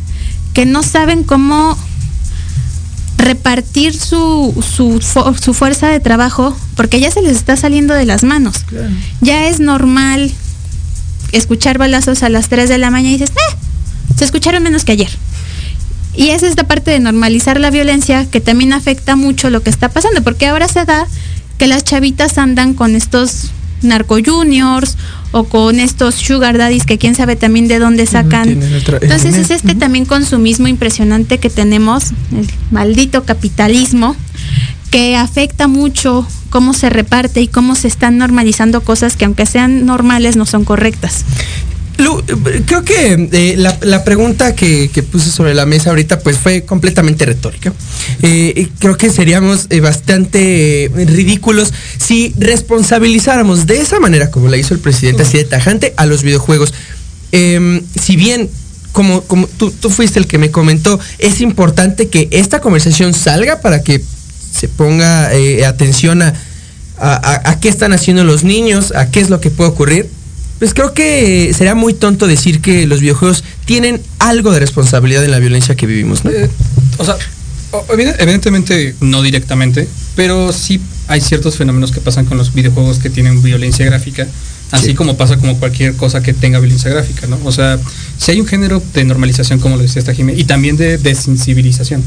que no saben cómo repartir su, su, su, fuerza de trabajo porque ya se les está saliendo de las manos. Claro. Ya es normal escuchar balazos a las 3 de la mañana y dices, eh, se escucharon menos que ayer. Y es esta parte de normalizar la violencia que también afecta mucho lo que está pasando, porque ahora se da que las chavitas andan con estos narco juniors o con estos sugar daddies que quién sabe también de dónde sacan. Entonces es este también consumismo impresionante que tenemos, el maldito capitalismo, que afecta mucho cómo se reparte y cómo se están normalizando cosas que aunque sean normales no son correctas. Lu, creo que eh, la, pregunta que, puse sobre la mesa ahorita pues fue completamente retórica. Eh, creo que seríamos eh, bastante ridículos si responsabilizáramos de esa manera como la hizo el presidente, así de tajante, a los videojuegos. Em, si bien como, tú, fuiste el que me comentó, es importante que esta conversación salga para que se ponga atención a qué están haciendo los niños, a qué es lo que puede ocurrir pues creo que sería muy tonto decir que los videojuegos tienen algo de responsabilidad en la violencia que vivimos, ¿no? Eh, o sea, evidentemente no directamente, pero sí hay ciertos fenómenos que pasan con los videojuegos que tienen violencia gráfica, así sí. como pasa como cualquier cosa que tenga violencia gráfica, ¿no? O sea, si hay un género de normalización, como lo decía esta Jimé, y también de desensibilización.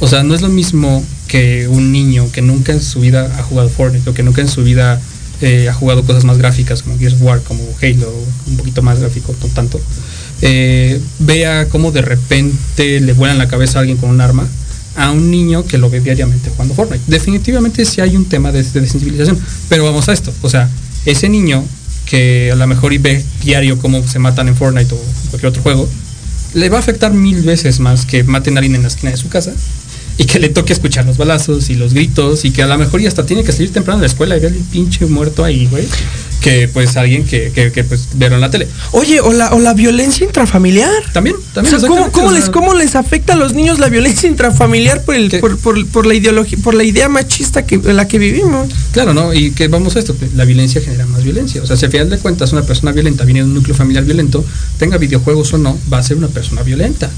O sea, no es lo mismo que un niño que nunca en su vida ha jugado Fortnite o que nunca en su vida eh, ha jugado cosas más gráficas como Gears of War, como Halo, un poquito más gráfico, no tanto, eh, vea cómo de repente le vuelan la cabeza a alguien con un arma a un niño que lo ve diariamente jugando Fortnite. Definitivamente sí hay un tema de, de sensibilización, pero vamos a esto, o sea, ese niño que a lo mejor y ve diario cómo se matan en Fortnite o cualquier otro juego, le va a afectar mil veces más que maten a alguien en la esquina de su casa y que le toque escuchar los balazos y los gritos y que a lo mejor ya hasta tiene que salir temprano de la escuela y ver el pinche muerto ahí, güey. Que pues alguien que, que, que, pues vieron la tele. Oye, o la, o la violencia intrafamiliar. También, también. O sea, ¿cómo, exactamente, cómo o sea, les, ¿Cómo les afecta a los niños la violencia intrafamiliar por, el, por, por, por la ideología, por la idea machista que, en la que vivimos? Claro, ¿no? Y que vamos a esto, la violencia genera más violencia. O sea, si al final de cuentas una persona violenta viene de un núcleo familiar violento, tenga videojuegos o no, va a ser una persona violenta.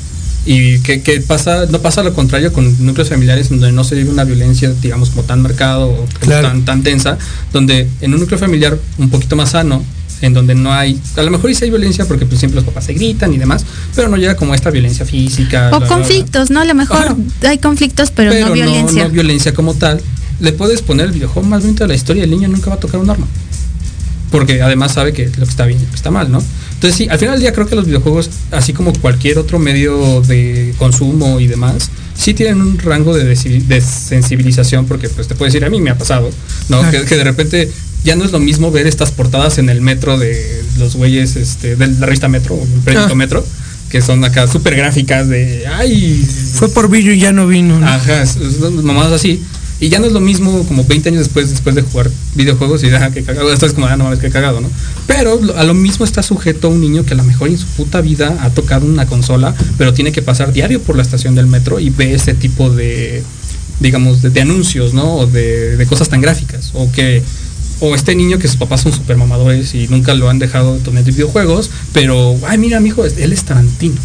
Y que, que pasa, no pasa lo contrario con núcleos familiares donde no se vive una violencia, digamos, como tan marcado o como Claro. tan, tan tensa, donde en un núcleo familiar un poquito más sano, en donde no hay, a lo mejor sí hay violencia porque pues siempre los papás se gritan y demás, pero no llega como esta violencia física. O bla, bla, bla. conflictos, ¿no? A lo mejor Ajá. hay conflictos, pero, no violencia. No, violencia como tal. Le puedes poner el videojuego más bonito de la historia el niño nunca va a tocar un arma. Porque además sabe que lo que está bien y lo que está mal, ¿no? Entonces sí, al final del día creo que los videojuegos, así como cualquier otro medio de consumo y demás, sí tienen un rango de, sensibilización, porque pues te puedo decir, a mí me ha pasado, ¿no? Claro. Que, que de repente ya no es lo mismo ver estas portadas en el metro de los güeyes, este, de la revista Metro, o el periódico Ah. Metro, que son acá súper gráficas de, ay, Fue por Billo y ya no vino. ¿no? Ajá, mamadas así. Y ya no es lo mismo como 20 años después, después de jugar videojuegos y deja que cagado. Esto es como, ah, no mames, que cagado, ¿no? Pero a lo mismo está sujeto un niño que a lo mejor en su puta vida ha tocado una consola, pero tiene que pasar diario por la estación del metro y ve ese tipo de, digamos, de, de anuncios, ¿no? O de, de cosas tan gráficas. O que. O este niño que sus papás son super mamadores y nunca lo han dejado tener videojuegos, pero, ay, mira, mi hijo, él es Tarantino.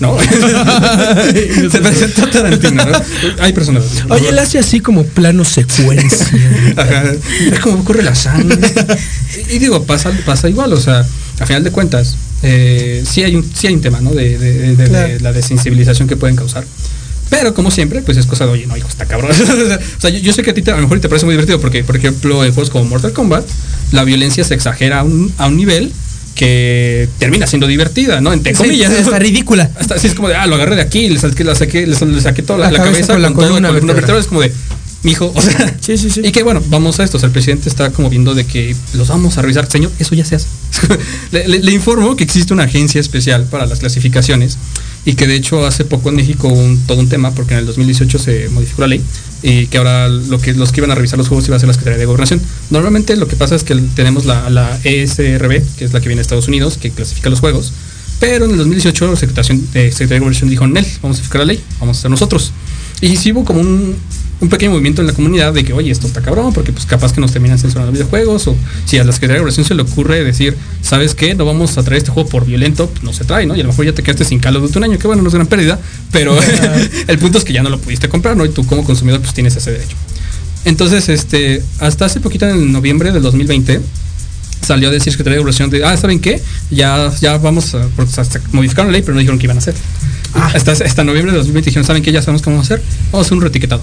¿No? Se presentó Tarantino, ¿no? Hay personas. Oye, él hace así como plano secuencia. Ajá. Es como ocurre la sangre. Y, digo, pasa, pasa igual, o sea, a final de cuentas, eh, sí, hay un, sí hay un tema, ¿no? De, de- de- de Claro. la desensibilización que pueden causar. Pero como siempre, pues es cosa de, oye, no, hijo, está cabrón. o sea, yo, yo sé que a ti te- a lo mejor te parece muy divertido porque, por ejemplo, en juegos como Mortal Kombat, la violencia se exagera a un, a un nivel que termina siendo divertida, ¿no? Entre Sí, comillas. está ridícula. Hasta así es como de, ah, lo agarré de aquí, le saqué, le saqué, le, le saqué toda la, cabeza cabeza con la con, todo, con vertebral, es como de, mijo, o sea, Sí, sí, sí. y que bueno, vamos a esto, o sea, el presidente está como viendo de que los vamos a revisar, señor, eso ya se hace. le, le- le informo que existe una agencia especial para las clasificaciones y que de hecho hace poco en México todo un tema porque en el 2018 se modificó la ley y que ahora lo que los que iban a revisar los juegos iba a ser la Secretaría de Gobernación. Normalmente lo que pasa es que tenemos la, la ESRB, que es la que viene de Estados Unidos, que clasifica los juegos, pero en el 2018 la Secretaría, eh, Secretaría de Gobernación dijo, Nel, vamos a fijar la ley, vamos a hacer nosotros. Y sí hubo como un, un pequeño movimiento en la comunidad de que, oye, esto está cabrón, porque pues capaz que nos terminan censurando videojuegos, o si a la Secretaría de Gobernación se le ocurre decir, ¿sabes qué? No vamos a traer este juego por violento, pues no se trae, ¿no? Y a lo mejor ya te quedaste sin Call of Duty un año, que bueno, no es gran pérdida, pero el punto es que ya no lo pudiste comprar, ¿no? Y tú como consumidor pues tienes ese derecho. Entonces, este, hasta hace poquito en noviembre del 2020 salió a decir Secretaría de Gobernación de, ah, ¿saben qué? Ya, ya vamos a, porque hasta modificaron la ley, pero no dijeron qué iban a hacer. Hasta, hasta noviembre de 2020 dijeron, ¿saben qué? Ya sabemos a hacer. Vamos a hacer un retiquetado.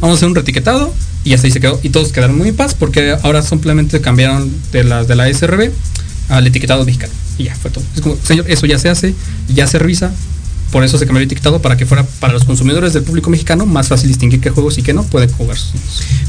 Vamos a hacer un retiquetado y hasta ahí se quedó. Y todos quedaron muy en paz porque ahora simplemente cambiaron de las de la SRB al etiquetado mexicano. Y ya fue todo. Es como, señor, eso ya se hace, ya se revisa. Por eso se cambió el etiquetado para que fuera para los consumidores del público mexicano más fácil distinguir qué juegos y qué no pueden jugar.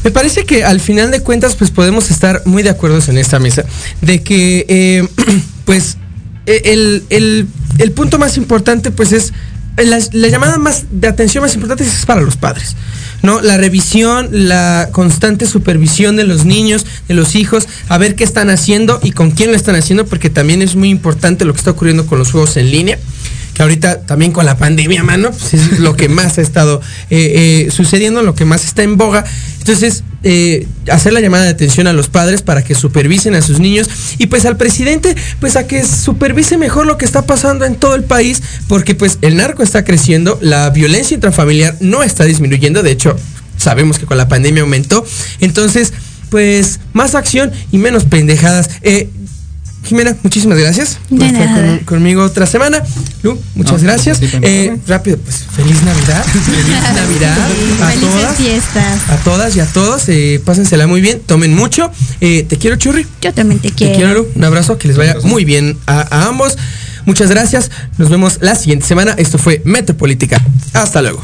Me parece que al final de cuentas, pues podemos estar muy de acuerdo en esta mesa. De que, eh, pues, e- el, el- el punto más importante, pues es. La, la llamada más de atención más importante es para los padres. ¿No? La revisión, la constante supervisión de los niños, de los hijos, a ver qué están haciendo y con quién lo están haciendo, porque también es muy importante lo que está ocurriendo con los juegos en línea ahorita también con la pandemia, mano, pues es lo que más ha estado eh, eh, sucediendo, lo que más está en boga. Entonces, eh, hacer la llamada de atención a los padres para que supervisen a sus niños y pues al presidente, pues a que supervise mejor lo que está pasando en todo el país, porque pues el narco está creciendo, la violencia intrafamiliar no está disminuyendo, de hecho, sabemos que con la pandemia aumentó. Entonces, pues más acción y menos pendejadas. Jimena, muchísimas gracias por De estar con- conmigo otra semana. Lu, muchas No, gracias. sí, Eh, rápido, pues feliz Navidad. Feliz Navidad a Felices todas. fiestas. A todas y a todos, eh, pásensela muy bien, tomen mucho. Eh, te quiero, Churri. Yo también te Te quiero. quiero, Lu. Un abrazo, que les vaya muy bien a, a ambos. Muchas gracias. Nos vemos la siguiente semana. Esto fue Metropolítica. Hasta luego.